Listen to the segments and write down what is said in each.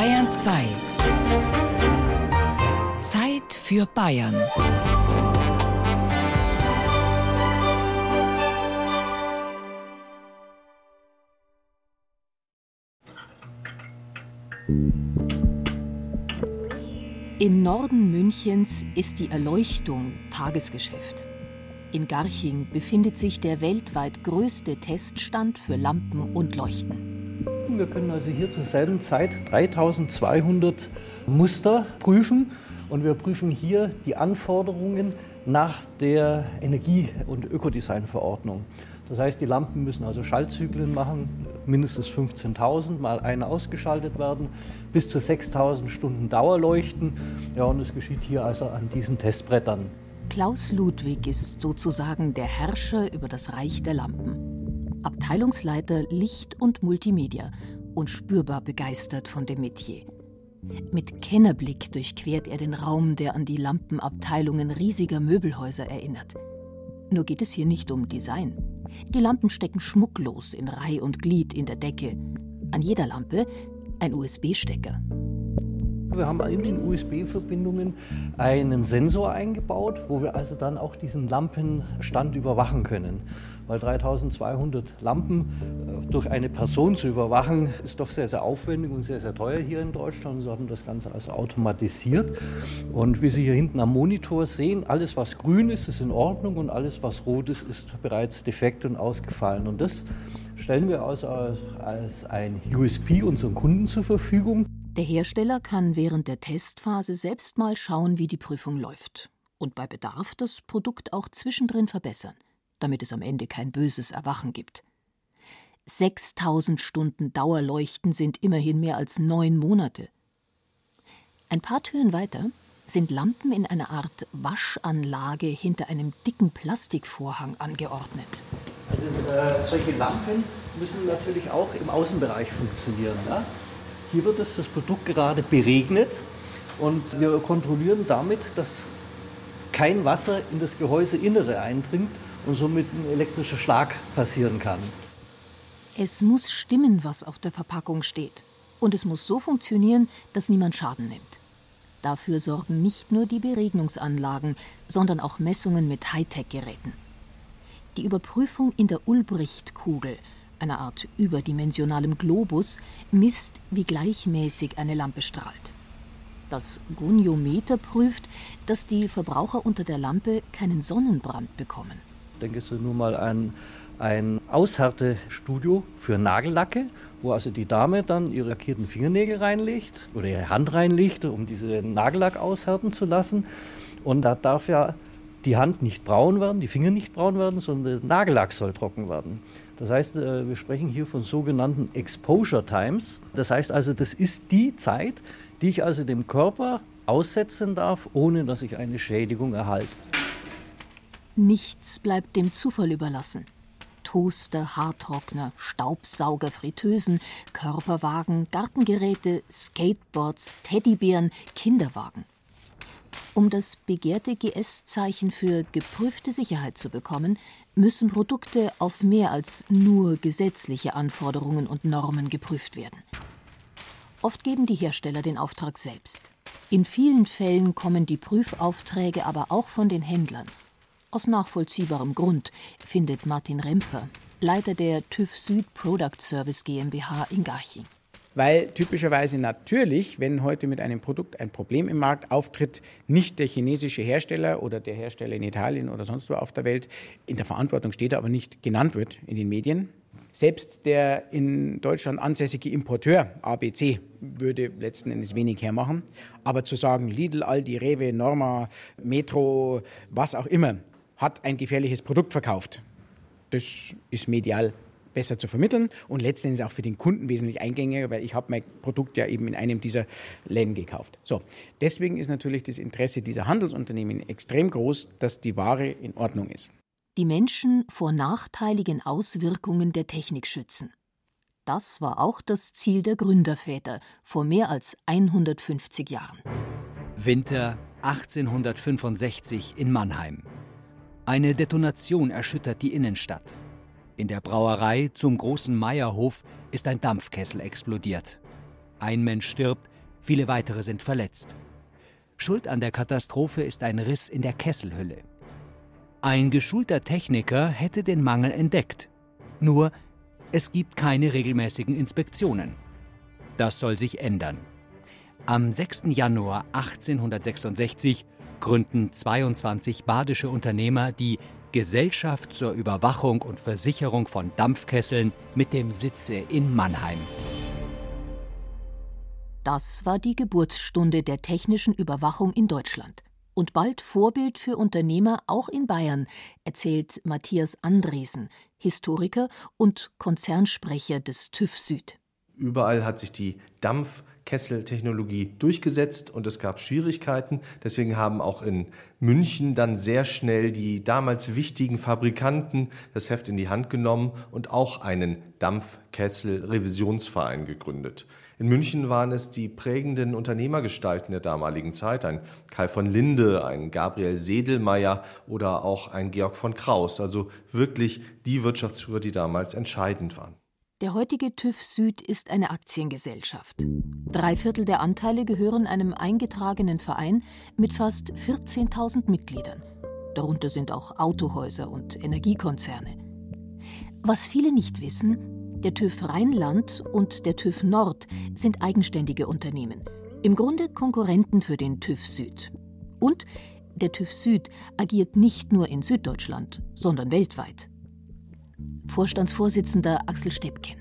Bayern 2. Zeit für Bayern. Im Norden Münchens ist die Erleuchtung Tagesgeschäft. In Garching befindet sich der weltweit größte Teststand für Lampen und Leuchten. Wir können also hier zur selben Zeit 3200 Muster prüfen und wir prüfen hier die Anforderungen nach der Energie- und Ökodesignverordnung. Das heißt, die Lampen müssen also Schaltzyklen machen, mindestens 15.000 mal eine ausgeschaltet werden, bis zu 6.000 Stunden Dauerleuchten. Ja, und es geschieht hier also an diesen Testbrettern. Klaus Ludwig ist sozusagen der Herrscher über das Reich der Lampen. Abteilungsleiter Licht und Multimedia und spürbar begeistert von dem Metier. Mit Kennerblick durchquert er den Raum, der an die Lampenabteilungen riesiger Möbelhäuser erinnert. Nur geht es hier nicht um Design. Die Lampen stecken schmucklos in Reih und Glied in der Decke. An jeder Lampe ein USB-Stecker. Wir haben in den USB-Verbindungen einen Sensor eingebaut, wo wir also dann auch diesen Lampenstand überwachen können. Weil 3200 Lampen äh, durch eine Person zu überwachen, ist doch sehr, sehr aufwendig und sehr, sehr teuer hier in Deutschland. Sie haben das Ganze also automatisiert. Und wie Sie hier hinten am Monitor sehen, alles, was grün ist, ist in Ordnung und alles, was rot ist, ist bereits defekt und ausgefallen. Und das stellen wir also als ein USP unseren Kunden zur Verfügung. Der Hersteller kann während der Testphase selbst mal schauen, wie die Prüfung läuft. Und bei Bedarf das Produkt auch zwischendrin verbessern, damit es am Ende kein böses Erwachen gibt. 6000 Stunden Dauerleuchten sind immerhin mehr als neun Monate. Ein paar Türen weiter sind Lampen in einer Art Waschanlage hinter einem dicken Plastikvorhang angeordnet. Also äh, solche Lampen müssen natürlich auch im Außenbereich funktionieren. Ja? Hier wird das, das Produkt gerade beregnet und wir kontrollieren damit, dass kein Wasser in das Gehäuseinnere eindringt und somit ein elektrischer Schlag passieren kann. Es muss stimmen, was auf der Verpackung steht. Und es muss so funktionieren, dass niemand Schaden nimmt. Dafür sorgen nicht nur die Beregnungsanlagen, sondern auch Messungen mit Hightech-Geräten. Die Überprüfung in der Ulbricht-Kugel einer Art überdimensionalem Globus, misst, wie gleichmäßig eine Lampe strahlt. Das Goniometer prüft, dass die Verbraucher unter der Lampe keinen Sonnenbrand bekommen. Denke du nur mal an ein Aushärtestudio für Nagellacke, wo also die Dame dann ihre lackierten Fingernägel reinlegt oder ihre Hand reinlegt, um diese Nagellack aushärten zu lassen. Und da darf ja die Hand nicht braun werden, die Finger nicht braun werden, sondern der Nagellack soll trocken werden. Das heißt, äh, wir sprechen hier von sogenannten Exposure Times. Das heißt also, das ist die Zeit, die ich also dem Körper aussetzen darf, ohne dass ich eine Schädigung erhalte. Nichts bleibt dem Zufall überlassen. Toaster, Haartrockner, Staubsauger, Fritteusen, Körperwagen, Gartengeräte, Skateboards, Teddybären, Kinderwagen. Um das begehrte GS-Zeichen für geprüfte Sicherheit zu bekommen, müssen Produkte auf mehr als nur gesetzliche Anforderungen und Normen geprüft werden. Oft geben die Hersteller den Auftrag selbst. In vielen Fällen kommen die Prüfaufträge aber auch von den Händlern. Aus nachvollziehbarem Grund, findet Martin Rempfer, Leiter der TÜV Süd Product Service GmbH in Garching weil typischerweise natürlich, wenn heute mit einem Produkt ein Problem im Markt auftritt, nicht der chinesische Hersteller oder der Hersteller in Italien oder sonst wo auf der Welt in der Verantwortung steht, aber nicht genannt wird in den Medien. Selbst der in Deutschland ansässige Importeur ABC würde letzten Endes wenig hermachen. Aber zu sagen, Lidl, Aldi, Rewe, Norma, Metro, was auch immer, hat ein gefährliches Produkt verkauft, das ist medial besser zu vermitteln und letztendlich auch für den Kunden wesentlich eingängiger, weil ich habe mein Produkt ja eben in einem dieser Läden gekauft. So, deswegen ist natürlich das Interesse dieser Handelsunternehmen extrem groß, dass die Ware in Ordnung ist. Die Menschen vor nachteiligen Auswirkungen der Technik schützen. Das war auch das Ziel der Gründerväter vor mehr als 150 Jahren. Winter 1865 in Mannheim. Eine Detonation erschüttert die Innenstadt. In der Brauerei zum großen Meierhof ist ein Dampfkessel explodiert. Ein Mensch stirbt, viele weitere sind verletzt. Schuld an der Katastrophe ist ein Riss in der Kesselhülle. Ein geschulter Techniker hätte den Mangel entdeckt. Nur, es gibt keine regelmäßigen Inspektionen. Das soll sich ändern. Am 6. Januar 1866 gründen 22 badische Unternehmer die Gesellschaft zur Überwachung und Versicherung von Dampfkesseln mit dem Sitze in Mannheim. Das war die Geburtsstunde der technischen Überwachung in Deutschland. Und bald Vorbild für Unternehmer auch in Bayern, erzählt Matthias Andresen, Historiker und Konzernsprecher des TÜV Süd. Überall hat sich die Dampfkesseltechnologie durchgesetzt und es gab Schwierigkeiten. Deswegen haben auch in München dann sehr schnell die damals wichtigen Fabrikanten das Heft in die Hand genommen und auch einen Dampfkessel-Revisionsverein gegründet. In München waren es die prägenden Unternehmergestalten der damaligen Zeit, ein Karl von Linde, ein Gabriel Sedelmeier oder auch ein Georg von Kraus, also wirklich die Wirtschaftsführer, die damals entscheidend waren. Der heutige TÜV Süd ist eine Aktiengesellschaft. Drei Viertel der Anteile gehören einem eingetragenen Verein mit fast 14.000 Mitgliedern. Darunter sind auch Autohäuser und Energiekonzerne. Was viele nicht wissen, der TÜV Rheinland und der TÜV Nord sind eigenständige Unternehmen, im Grunde Konkurrenten für den TÜV Süd. Und der TÜV Süd agiert nicht nur in Süddeutschland, sondern weltweit. Vorstandsvorsitzender Axel Steppken.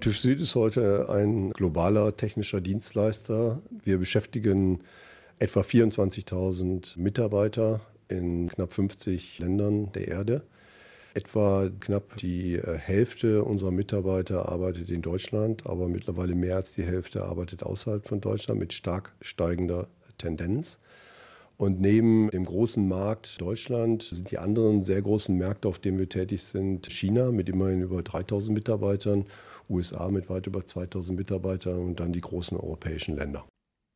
TÜV Süd ist heute ein globaler technischer Dienstleister. Wir beschäftigen etwa 24.000 Mitarbeiter in knapp 50 Ländern der Erde. Etwa knapp die äh, Hälfte unserer Mitarbeiter arbeitet in Deutschland, aber mittlerweile mehr als die Hälfte arbeitet außerhalb von Deutschland mit stark steigender Tendenz. Und neben dem großen Markt Deutschland sind die anderen sehr großen Märkte, auf denen wir tätig sind, China mit immerhin über 3000 Mitarbeitern, USA mit weit über 2000 Mitarbeitern und dann die großen europäischen Länder.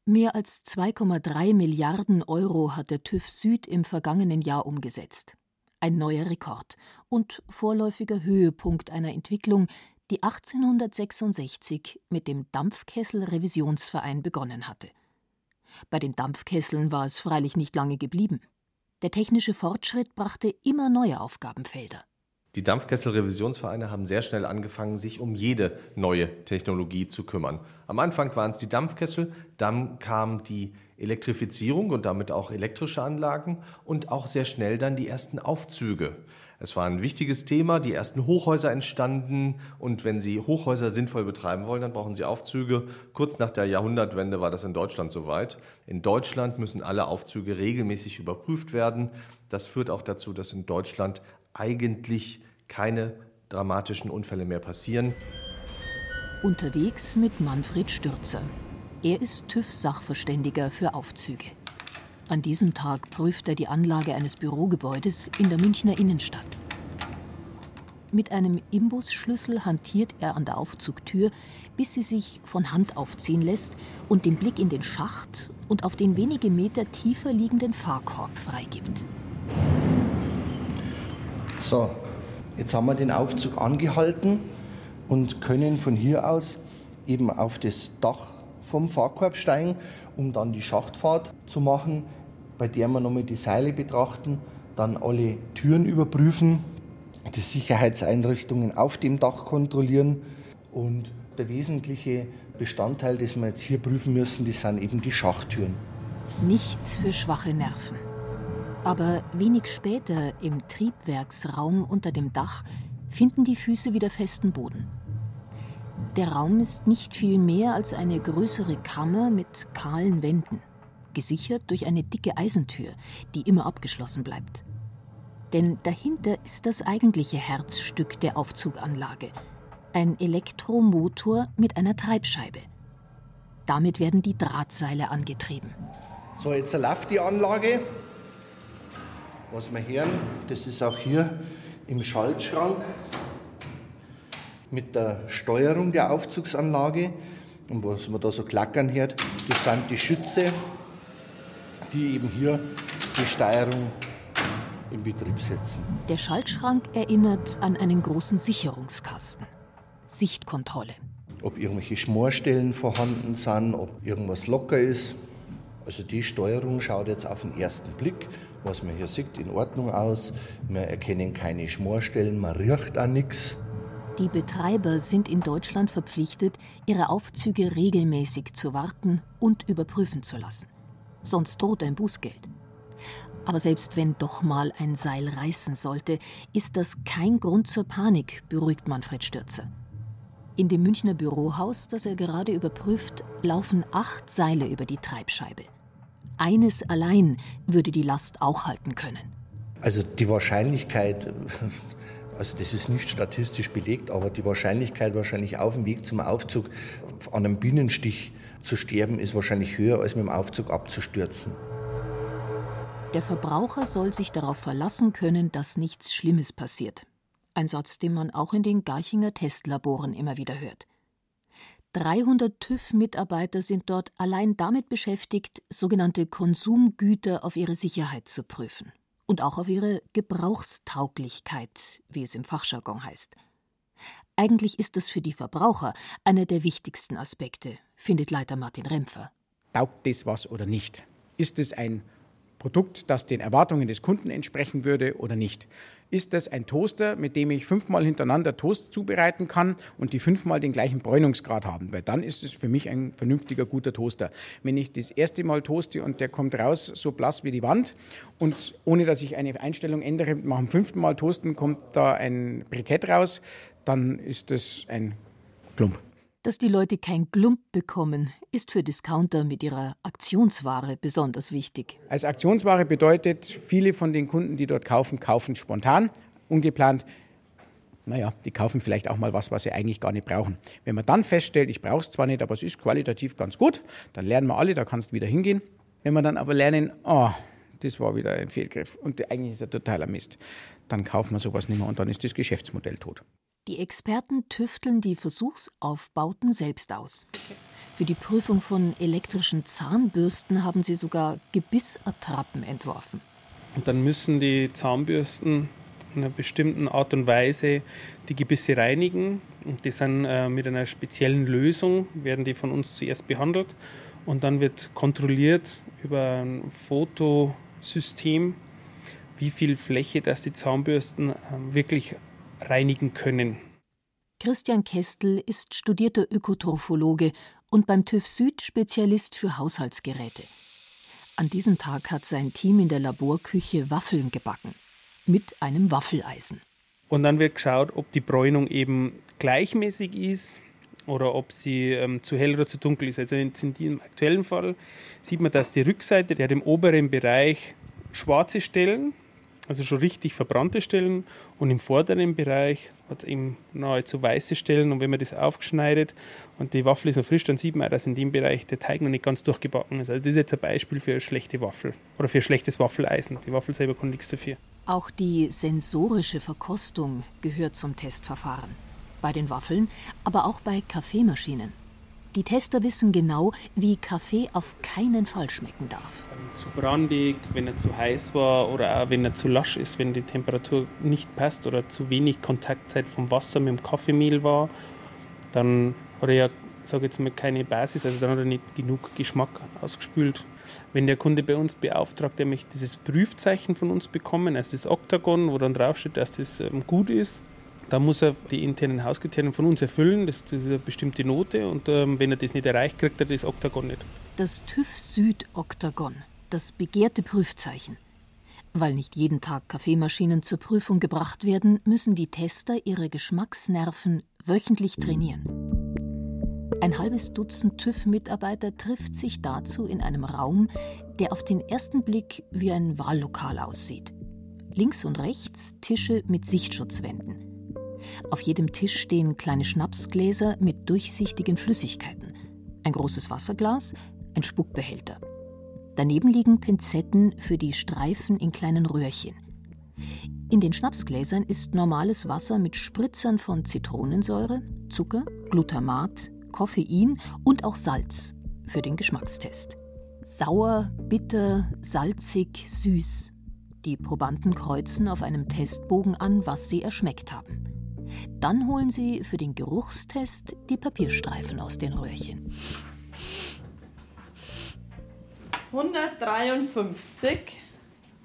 Mehr als 2,3 Milliarden Euro hat der TÜV Süd im vergangenen Jahr umgesetzt. Ein neuer Rekord und vorläufiger Höhepunkt einer Entwicklung, die 1866 mit dem Dampfkessel-Revisionsverein begonnen hatte. Bei den Dampfkesseln war es freilich nicht lange geblieben. Der technische Fortschritt brachte immer neue Aufgabenfelder. Die Dampfkessel-Revisionsvereine haben sehr schnell angefangen, sich um jede neue Technologie zu kümmern. Am Anfang waren es die Dampfkessel, dann kam die Elektrifizierung und damit auch elektrische Anlagen und auch sehr schnell dann die ersten Aufzüge. Es war ein wichtiges Thema, die ersten Hochhäuser entstanden und wenn Sie Hochhäuser sinnvoll betreiben wollen, dann brauchen Sie Aufzüge. Kurz nach der Jahrhundertwende war das in Deutschland soweit. In Deutschland müssen alle Aufzüge regelmäßig überprüft werden. Das führt auch dazu, dass in Deutschland eigentlich keine dramatischen Unfälle mehr passieren. Unterwegs mit Manfred Stürzer. Er ist TÜV-Sachverständiger für Aufzüge. An diesem Tag prüft er die Anlage eines Bürogebäudes in der Münchner Innenstadt. Mit einem Imbusschlüssel hantiert er an der Aufzugtür, bis sie sich von Hand aufziehen lässt und den Blick in den Schacht und auf den wenige Meter tiefer liegenden Fahrkorb freigibt. So, jetzt haben wir den Aufzug angehalten und können von hier aus eben auf das Dach vom Fahrkorb steigen, um dann die Schachtfahrt zu machen, bei der wir nochmal die Seile betrachten, dann alle Türen überprüfen, die Sicherheitseinrichtungen auf dem Dach kontrollieren und der wesentliche Bestandteil, das wir jetzt hier prüfen müssen, das sind eben die Schachttüren. Nichts für schwache Nerven. Aber wenig später im Triebwerksraum unter dem Dach finden die Füße wieder festen Boden. Der Raum ist nicht viel mehr als eine größere Kammer mit kahlen Wänden gesichert durch eine dicke Eisentür, die immer abgeschlossen bleibt. Denn dahinter ist das eigentliche Herzstück der Aufzuganlage, ein Elektromotor mit einer Treibscheibe. Damit werden die Drahtseile angetrieben. So, jetzt läuft die Anlage. Was wir hören, das ist auch hier im Schaltschrank mit der Steuerung der Aufzugsanlage. Und was man da so klackern hört, das sind die Schütze, die eben hier die Steuerung in Betrieb setzen. Der Schaltschrank erinnert an einen großen Sicherungskasten. Sichtkontrolle. ob irgendwelche Schmorstellen vorhanden sind, ob irgendwas locker ist. Also die Steuerung schaut jetzt auf den ersten Blick, was man hier sieht, in Ordnung aus. Wir erkennen keine Schmorstellen, man riecht auch nichts. Die Betreiber sind in Deutschland verpflichtet, ihre Aufzüge regelmäßig zu warten und überprüfen zu lassen. Sonst droht ein Bußgeld. Aber selbst wenn doch mal ein Seil reißen sollte, ist das kein Grund zur Panik, beruhigt Manfred Stürzer. In dem Münchner Bürohaus, das er gerade überprüft, laufen acht Seile über die Treibscheibe. Eines allein würde die Last auch halten können. Also die Wahrscheinlichkeit, also das ist nicht statistisch belegt, aber die Wahrscheinlichkeit wahrscheinlich auf dem Weg zum Aufzug an einem Bienenstich zu sterben, ist wahrscheinlich höher, als mit dem Aufzug abzustürzen. Der Verbraucher soll sich darauf verlassen können, dass nichts Schlimmes passiert. Ein Satz, den man auch in den Garchinger Testlaboren immer wieder hört. 300 TÜV-Mitarbeiter sind dort allein damit beschäftigt, sogenannte Konsumgüter auf ihre Sicherheit zu prüfen und auch auf ihre Gebrauchstauglichkeit, wie es im Fachjargon heißt. Eigentlich ist das für die Verbraucher einer der wichtigsten Aspekte, findet Leiter Martin Rempfer. Taugt das was oder nicht? Ist es ein Produkt, das den Erwartungen des Kunden entsprechen würde oder nicht. Ist das ein Toaster, mit dem ich fünfmal hintereinander Toast zubereiten kann und die fünfmal den gleichen Bräunungsgrad haben? Weil dann ist es für mich ein vernünftiger, guter Toaster. Wenn ich das erste Mal toaste und der kommt raus so blass wie die Wand und ohne dass ich eine Einstellung ändere, nach dem fünften Mal toasten kommt da ein Brikett raus, dann ist das ein Klump. Dass die Leute kein Glump bekommen, ist für Discounter mit ihrer Aktionsware besonders wichtig. Als Aktionsware bedeutet, viele von den Kunden, die dort kaufen, kaufen spontan, ungeplant. Naja, die kaufen vielleicht auch mal was, was sie eigentlich gar nicht brauchen. Wenn man dann feststellt, ich brauche es zwar nicht, aber es ist qualitativ ganz gut, dann lernen wir alle, da kannst du wieder hingehen. Wenn wir dann aber lernen, oh, das war wieder ein Fehlgriff und eigentlich ist er totaler Mist, dann kaufen wir sowas nicht mehr und dann ist das Geschäftsmodell tot. Die Experten tüfteln die Versuchsaufbauten selbst aus. Für die Prüfung von elektrischen Zahnbürsten haben sie sogar Gebissattrappen entworfen. Und dann müssen die Zahnbürsten in einer bestimmten Art und Weise die Gebisse reinigen. Und die sind äh, mit einer speziellen Lösung, werden die von uns zuerst behandelt. Und dann wird kontrolliert über ein Fotosystem, wie viel Fläche das die Zahnbürsten äh, wirklich reinigen können. Christian Kestel ist studierter Ökotrophologe und beim TÜV Süd Spezialist für Haushaltsgeräte. An diesem Tag hat sein Team in der Laborküche Waffeln gebacken. Mit einem Waffeleisen. Und dann wird geschaut, ob die Bräunung eben gleichmäßig ist oder ob sie ähm, zu hell oder zu dunkel ist. Also in, in diesem aktuellen Fall sieht man, dass die Rückseite, der hat im oberen Bereich schwarze Stellen also schon richtig verbrannte Stellen und im vorderen Bereich hat es eben nahezu weiße Stellen und wenn man das aufschneidet und die Waffel ist noch frisch, dann sieht man, dass in dem Bereich der Teig noch nicht ganz durchgebacken ist. Also das ist jetzt ein Beispiel für eine schlechte Waffel oder für ein schlechtes Waffeleisen. Die Waffel selber kann nichts dafür. Auch die sensorische Verkostung gehört zum Testverfahren. Bei den Waffeln, aber auch bei Kaffeemaschinen. Die Tester wissen genau, wie Kaffee auf keinen Fall schmecken darf. Zu brandig, wenn er zu heiß war oder auch wenn er zu lasch ist, wenn die Temperatur nicht passt oder zu wenig Kontaktzeit vom Wasser mit dem Kaffeemehl war, dann hat er ja, sage jetzt mal, keine Basis, also dann hat er nicht genug Geschmack ausgespült. Wenn der Kunde bei uns beauftragt, er möchte dieses Prüfzeichen von uns bekommen, also das Oktagon, wo dann draufsteht, dass das ähm, gut ist, da muss er die internen Hauskriterien von uns erfüllen, das, das ist eine bestimmte Note und ähm, wenn er das nicht erreicht, kriegt er das Oktagon nicht. Das TÜV Süd Oktagon, das begehrte Prüfzeichen. Weil nicht jeden Tag Kaffeemaschinen zur Prüfung gebracht werden, müssen die Tester ihre Geschmacksnerven wöchentlich trainieren. Ein halbes Dutzend TÜV-Mitarbeiter trifft sich dazu in einem Raum, der auf den ersten Blick wie ein Wahllokal aussieht. Links und rechts Tische mit Sichtschutzwänden. Auf jedem Tisch stehen kleine Schnapsgläser mit durchsichtigen Flüssigkeiten, ein großes Wasserglas, ein Spuckbehälter. Daneben liegen Pinzetten für die Streifen in kleinen Röhrchen. In den Schnapsgläsern ist normales Wasser mit Spritzern von Zitronensäure, Zucker, Glutamat, Koffein und auch Salz für den Geschmackstest. Sauer, bitter, salzig, süß. Die Probanden kreuzen auf einem Testbogen an, was sie erschmeckt haben. Dann holen sie für den Geruchstest die Papierstreifen aus den Röhrchen. 153.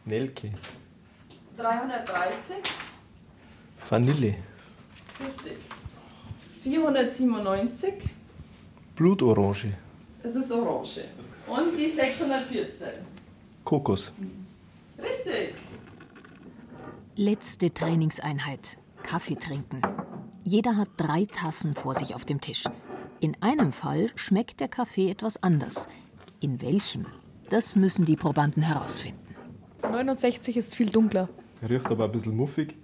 Nelke. 330. Vanille. Richtig. 497. Blutorange. Das ist Orange. Und die 614. Kokos. Richtig. Letzte Trainingseinheit. Kaffee trinken. Jeder hat drei Tassen vor sich auf dem Tisch. In einem Fall schmeckt der Kaffee etwas anders. In welchem? Das müssen die Probanden herausfinden. 69 ist viel dunkler. Riecht aber ein bisschen muffig.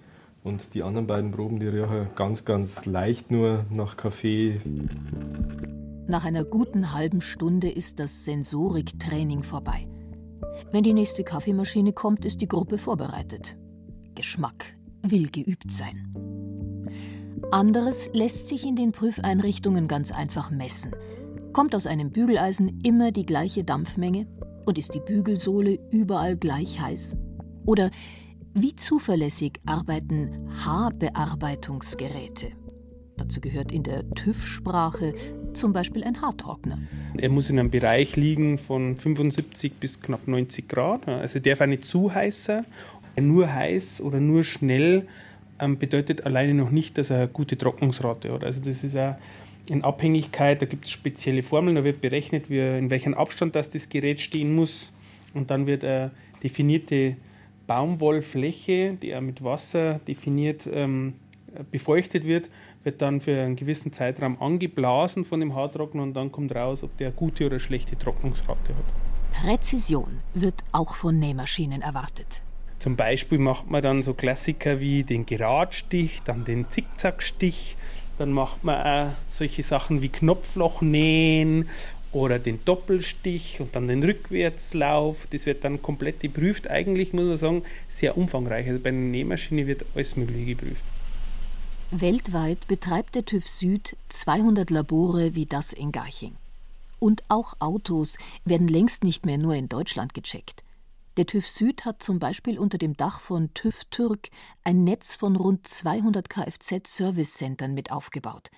Und die anderen beiden Proben, die riechen ganz, ganz leicht nur nach Kaffee. Nach einer guten halben Stunde ist das Sensoriktraining vorbei. Wenn die nächste Kaffeemaschine kommt, ist die Gruppe vorbereitet. Geschmack will geübt sein. Anderes lässt sich in den Prüfeinrichtungen ganz einfach messen. Kommt aus einem Bügeleisen immer die gleiche Dampfmenge und ist die Bügelsohle überall gleich heiß? Oder wie zuverlässig arbeiten Haarbearbeitungsgeräte? Dazu gehört in der TÜV-Sprache zum Beispiel ein Haartrockner. Er muss in einem Bereich liegen von 75 bis knapp 90 Grad. Also darf auch nicht zu heiß sein. Nur heiß oder nur schnell ähm, bedeutet alleine noch nicht, dass er eine gute Trocknungsrate hat. Also das ist auch in Abhängigkeit, da gibt es spezielle Formeln, da wird berechnet, wie, in welchem Abstand das, das Gerät stehen muss. Und dann wird eine definierte Baumwollfläche, die auch mit Wasser definiert ähm, befeuchtet wird, wird dann für einen gewissen Zeitraum angeblasen von dem Haartrockner und dann kommt raus, ob der eine gute oder schlechte Trocknungsrate hat. Präzision wird auch von Nähmaschinen erwartet. Zum Beispiel macht man dann so Klassiker wie den Geradstich, dann den Zickzackstich, dann macht man auch solche Sachen wie Knopflochnähen oder den Doppelstich und dann den Rückwärtslauf. Das wird dann komplett geprüft. Eigentlich muss man sagen, sehr umfangreich. Also bei einer Nähmaschine wird alles Mögliche geprüft. Weltweit betreibt der TÜV Süd 200 Labore wie das in Garching. Und auch Autos werden längst nicht mehr nur in Deutschland gecheckt. Der TÜV Süd hat zum Beispiel unter dem Dach von TÜV Türk ein Netz von rund 200 Kfz-Service-Centern mit aufgebaut.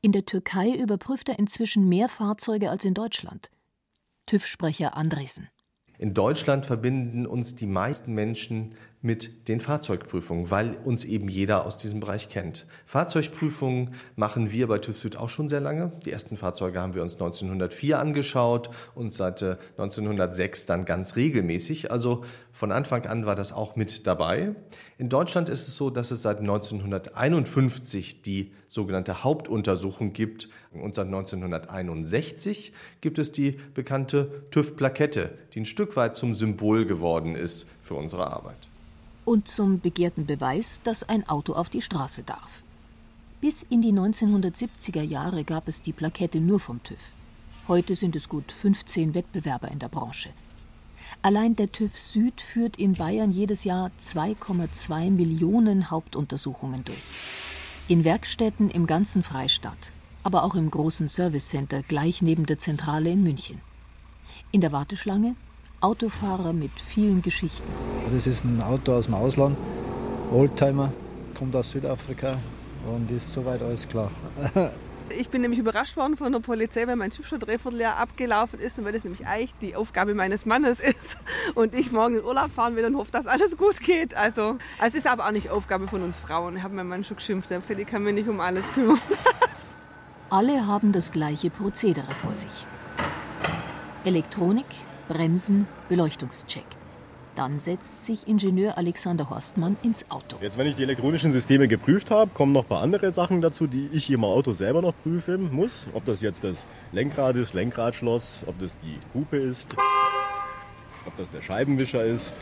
In der Türkei überprüft er inzwischen mehr Fahrzeuge als in Deutschland. TÜV-Sprecher Andresen. In Deutschland verbinden uns die meisten Menschen mit den Fahrzeugprüfungen, weil uns eben jeder aus diesem Bereich kennt. Fahrzeugprüfungen machen wir bei TÜV Süd auch schon sehr lange. Die ersten Fahrzeuge haben wir uns 1904 angeschaut und seit 1906 dann ganz regelmäßig. Also von Anfang an war das auch mit dabei. In Deutschland ist es so, dass es seit 1951 die sogenannte Hauptuntersuchung gibt und seit 1961 gibt es die bekannte TÜV-Plakette, die ein Stück weit zum Symbol geworden ist für unsere Arbeit und zum begehrten Beweis, dass ein Auto auf die Straße darf. Bis in die 1970er Jahre gab es die Plakette nur vom TÜV. Heute sind es gut 15 Wettbewerber in der Branche. Allein der TÜV Süd führt in Bayern jedes Jahr 2,2 Millionen Hauptuntersuchungen durch. In Werkstätten im ganzen Freistaat, aber auch im großen Servicecenter gleich neben der Zentrale in München. In der Warteschlange Autofahrer mit vielen Geschichten. Das ist ein Auto aus dem Ausland, Oldtimer, kommt aus Südafrika und ist soweit alles klar. Ich bin nämlich überrascht worden von der Polizei, weil mein Typ schon dreiviertel Jahr abgelaufen ist und weil das nämlich eigentlich die Aufgabe meines Mannes ist und ich morgen in Urlaub fahren will und hoffe, dass alles gut geht. Also, es ist aber auch nicht Aufgabe von uns Frauen. Ich habe meinen Mann schon geschimpft. Er hat gesagt, ich kann mich nicht um alles kümmern. Alle haben das gleiche Prozedere vor sich. Elektronik, Bremsen, Beleuchtungscheck. Dann setzt sich Ingenieur Alexander Horstmann ins Auto. Jetzt, wenn ich die elektronischen Systeme geprüft habe, kommen noch ein paar andere Sachen dazu, die ich im Auto selber noch prüfen muss. Ob das jetzt das Lenkrad ist, Lenkradschloss, ob das die Hupe ist, ob das der Scheibenwischer ist.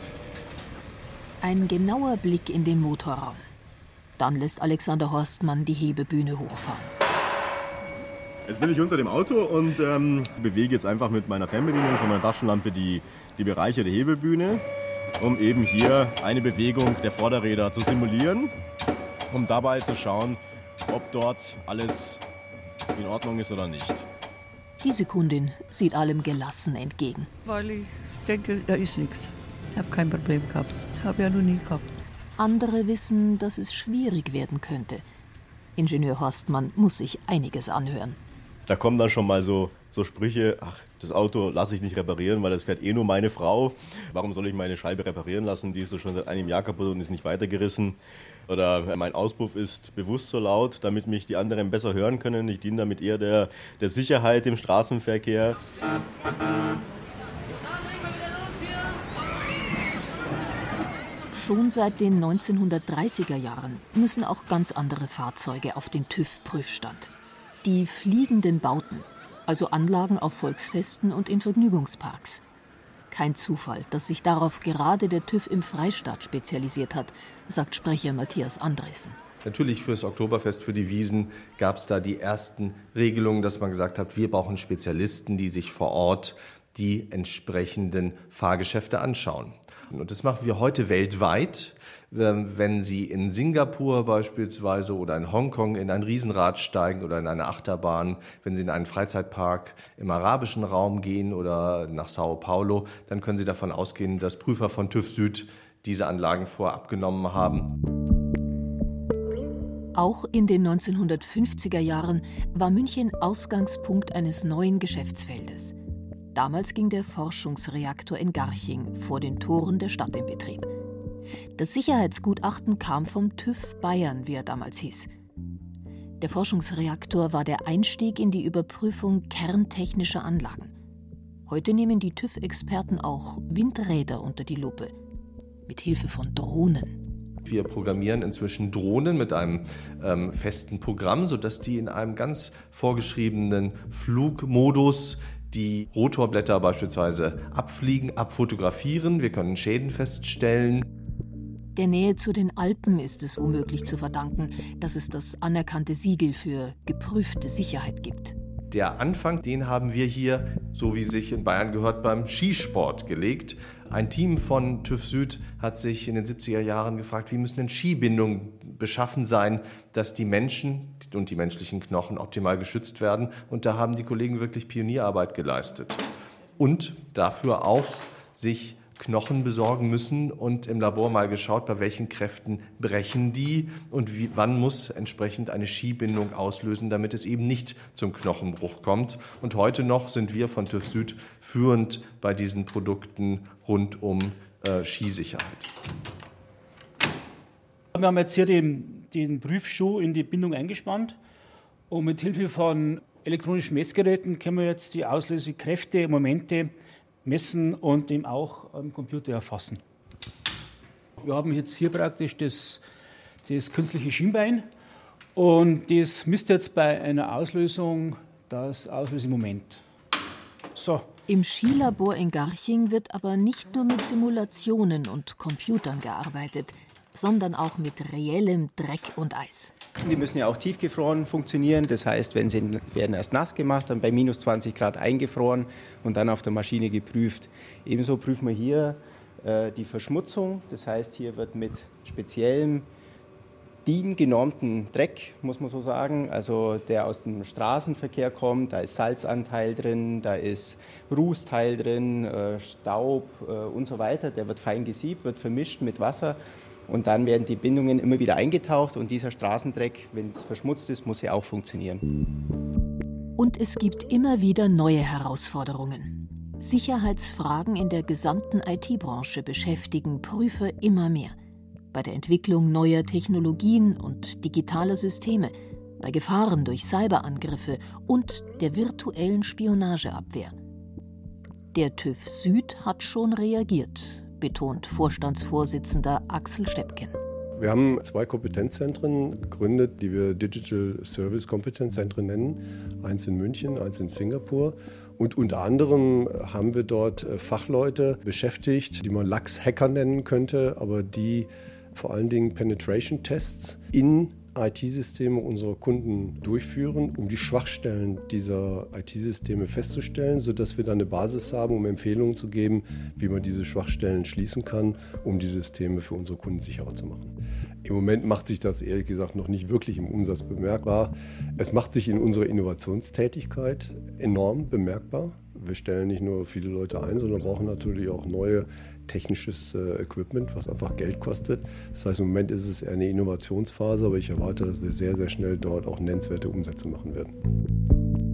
Ein genauer Blick in den Motorraum. Dann lässt Alexander Horstmann die Hebebühne hochfahren. Jetzt bin ich unter dem Auto und ähm, bewege jetzt einfach mit meiner Fernbedienung von meiner Taschenlampe die, die Bereiche der Hebelbühne, um eben hier eine Bewegung der Vorderräder zu simulieren, um dabei zu schauen, ob dort alles in Ordnung ist oder nicht. Die Sekundin sieht allem gelassen entgegen. Weil ich denke, da ist nichts. Ich habe kein Problem gehabt. Habe ja noch nie gehabt. Andere wissen, dass es schwierig werden könnte – Ingenieur Horstmann muss sich einiges anhören. Da kommen dann schon mal so, so Sprüche, ach, das Auto lasse ich nicht reparieren, weil das fährt eh nur meine Frau. Warum soll ich meine Scheibe reparieren lassen? Die ist doch schon seit einem Jahr kaputt und ist nicht weitergerissen. Oder mein Auspuff ist bewusst so laut, damit mich die anderen besser hören können. Ich diene damit eher der, der Sicherheit im Straßenverkehr. Schon seit den 1930er Jahren müssen auch ganz andere Fahrzeuge auf den TÜV-Prüfstand. Die fliegenden Bauten, also Anlagen auf Volksfesten und in Vergnügungsparks. Kein Zufall, dass sich darauf gerade der TÜV im Freistaat spezialisiert hat, sagt Sprecher Matthias Andresen. Natürlich fürs Oktoberfest, für die Wiesen gab es da die ersten Regelungen, dass man gesagt hat, wir brauchen Spezialisten, die sich vor Ort die entsprechenden Fahrgeschäfte anschauen. Und das machen wir heute weltweit. Ähm, wenn Sie in Singapur beispielsweise oder in Hongkong in ein Riesenrad steigen oder in eine Achterbahn, wenn Sie in einen Freizeitpark im arabischen Raum gehen oder nach Sao Paulo, dann können Sie davon ausgehen, dass Prüfer von TÜV Süd diese Anlagen vorab genommen haben. Auch in den 1950er Jahren war München Ausgangspunkt eines neuen Geschäftsfeldes. Damals ging der Forschungsreaktor in Garching vor den Toren der Stadt in Betrieb. Das Sicherheitsgutachten kam vom TÜV Bayern, wie er damals hieß. Der Forschungsreaktor war der Einstieg in die Überprüfung kerntechnischer Anlagen. Heute nehmen die TÜV-Experten auch Windräder unter die Lupe. Mit Hilfe von Drohnen. Wir programmieren inzwischen Drohnen mit einem ähm, festen Programm, sodass die in einem ganz vorgeschriebenen Flugmodus die Rotorblätter beispielsweise abfliegen, abfotografieren. Wir können Schäden feststellen. Der Nähe zu den Alpen ist es womöglich zu verdanken, dass es das anerkannte Siegel für geprüfte Sicherheit gibt. Der Anfang, den haben wir hier, so wie sich in Bayern gehört, beim Skisport gelegt. Ein Team von TÜV Süd hat sich in den 70er Jahren gefragt, wie müssen denn Skibindungen beschaffen sein, dass die Menschen und die menschlichen Knochen optimal geschützt werden. Und da haben die Kollegen wirklich Pionierarbeit geleistet. Und dafür auch sich Knochen besorgen müssen und im Labor mal geschaut, bei welchen Kräften brechen die und wie, wann muss entsprechend eine Skibindung auslösen, damit es eben nicht zum Knochenbruch kommt. Und heute noch sind wir von TÜV Süd führend bei diesen Produkten rund um äh, Skisicherheit. Wir haben jetzt hier den, den Prüfschuh in die Bindung eingespannt und mit Hilfe von elektronischen Messgeräten können wir jetzt die Auslösekräfte, Momente messen und eben auch am Computer erfassen. Wir haben jetzt hier praktisch das, das künstliche Schienbein und das misst jetzt bei einer Auslösung das Auslösemoment. So. Im Skilabor in Garching wird aber nicht nur mit Simulationen und Computern gearbeitet sondern auch mit reellem Dreck und Eis. Die müssen ja auch tiefgefroren funktionieren. Das heißt, wenn sie werden erst nass gemacht, dann bei minus 20 Grad eingefroren und dann auf der Maschine geprüft. Ebenso prüfen wir hier äh, die Verschmutzung. Das heißt, hier wird mit speziellem DIN-genormten Dreck, muss man so sagen, also der aus dem Straßenverkehr kommt. Da ist Salzanteil drin, da ist Rußteil drin, äh, Staub äh, und so weiter. Der wird fein gesiebt, wird vermischt mit Wasser und dann werden die Bindungen immer wieder eingetaucht und dieser Straßendreck, wenn es verschmutzt ist, muss ja auch funktionieren. Und es gibt immer wieder neue Herausforderungen. Sicherheitsfragen in der gesamten IT-Branche beschäftigen Prüfer immer mehr. Bei der Entwicklung neuer Technologien und digitaler Systeme, bei Gefahren durch Cyberangriffe und der virtuellen Spionageabwehr. Der TÜV Süd hat schon reagiert betont Vorstandsvorsitzender Axel Steppken. Wir haben zwei Kompetenzzentren gegründet, die wir Digital Service Kompetenzzentren nennen. Eins in München, eins in Singapur. Und unter anderem haben wir dort äh, Fachleute beschäftigt, die man Lachs-Hacker nennen könnte, aber die vor allen Dingen Penetration-Tests in IT-Systeme unserer Kunden durchführen, um die Schwachstellen dieser IT-Systeme festzustellen, sodass wir dann eine Basis haben, um Empfehlungen zu geben, wie man diese Schwachstellen schließen kann, um die Systeme für unsere Kunden sicherer zu machen. Im Moment macht sich das ehrlich gesagt noch nicht wirklich im Umsatz bemerkbar. Es macht sich in unserer Innovationstätigkeit enorm bemerkbar Wir stellen nicht nur viele Leute ein, sondern brauchen natürlich auch neue technisches äh, Equipment, was einfach Geld kostet. Das heißt, im Moment ist es eine Innovationsphase, aber ich erwarte, dass wir sehr, sehr schnell dort auch nennenswerte Umsätze machen werden.